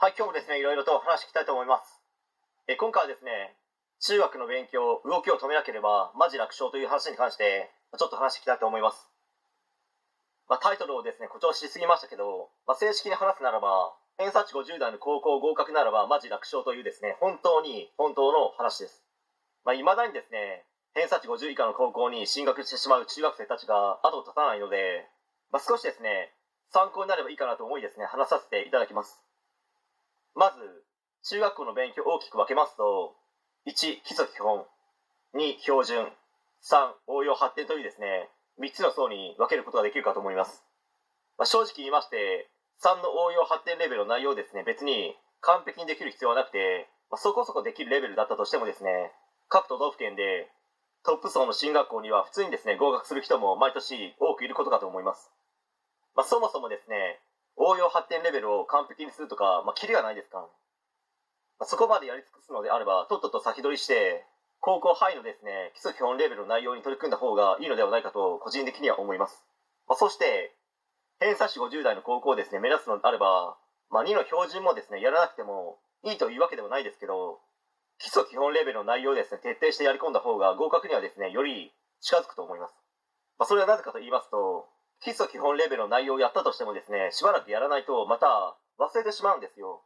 はい、今日もですね、いろいろと話していきたいと思います。え今回はですね、中学の勉強、動きを止めなければ、マジ楽勝という話に関して、ちょっと話していきたいと思います。まあ、タイトルをですね、誇張しすぎましたけど、まあ、正式に話すならば、偏差値50代の高校合格ならば、マジ楽勝というですね、本当に、本当の話です。まあ、未だにですね、偏差値50以下の高校に進学してしまう中学生たちが後を絶たないので、まあ、少しですね、参考になればいいかなと思いですね、話させていただきます。まず、中学校の勉強を大きく分けますと、1、基礎基本、2、標準、3、応用発展というですね、3つの層に分けることができるかと思います。まあ、正直言いまして、3の応用発展レベルの内容をですね、別に完璧にできる必要はなくて、まあ、そこそこできるレベルだったとしてもですね、各都道府県でトップ層の進学校には普通にですね、合格する人も毎年多くいることかと思います。まあ、そもそもですね、応用発展レベルを完璧にするとか、まあ、キリがないですか、まあ、そこまでやり尽くすのであれば、とっとと先取りして、高校範囲のですね、基礎基本レベルの内容に取り組んだ方がいいのではないかと、個人的には思います。まあ、そして、偏差値50代の高校をですね、目指すのであれば、まあ、2の標準もですね、やらなくてもいいというわけでもないですけど、基礎基本レベルの内容をですね、徹底してやり込んだ方が合格にはですね、より近づくと思います。まあ、それはなぜかと言いますと、基礎基本レベルの内容をやったとしてもですね、しばらくやらないとまた忘れてしまうんですよ。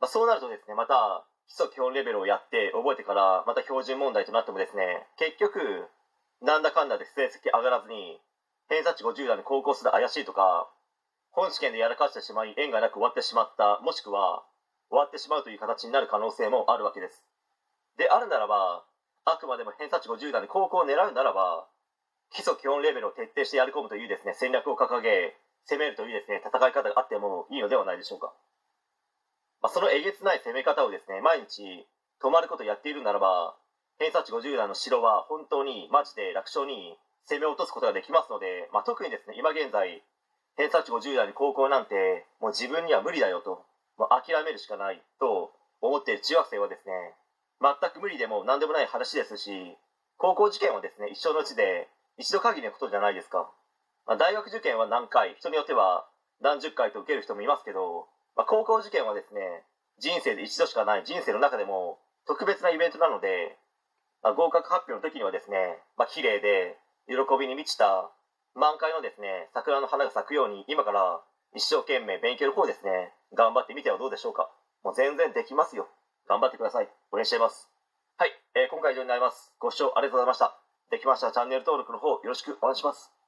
まあ、そうなるとですね、また基礎基本レベルをやって覚えてからまた標準問題となってもですね、結局、なんだかんだで成績上がらずに、偏差値50代の高校すら怪しいとか、本試験でやらかしてしまい縁がなく終わってしまった、もしくは終わってしまうという形になる可能性もあるわけです。であるならば、あくまでも偏差値50代の高校を狙うならば、基礎基本レベルを徹底してやり込むというですね、戦略を掲げ、攻めるというですね、戦い方があってもいいのではないでしょうか。まあ、そのえげつない攻め方をですね、毎日止まることをやっているならば、偏差値50代の城は本当にマジで楽勝に攻め落とすことができますので、まあ、特にですね、今現在、偏差値50代の高校なんて、もう自分には無理だよと、もう諦めるしかないと思っている中学生はですね、全く無理でも何でもない話ですし、高校受験はですね、一生のうちで一度限りのことじゃないですか。まあ、大学受験は何回、人によっては何十回と受ける人もいますけど、まあ、高校受験はですね、人生で一度しかない人生の中でも特別なイベントなので、まあ、合格発表の時にはですね、まあ、綺麗で喜びに満ちた満開のですね、桜の花が咲くように今から一生懸命勉強の方ですね、頑張ってみてはどうでしょうか。もう全然できますよ。頑張ってください。応援しています。はい、えー今回以上になります。ご視聴ありがとうございました。できましたらチャンネル登録の方よろしくお願いします。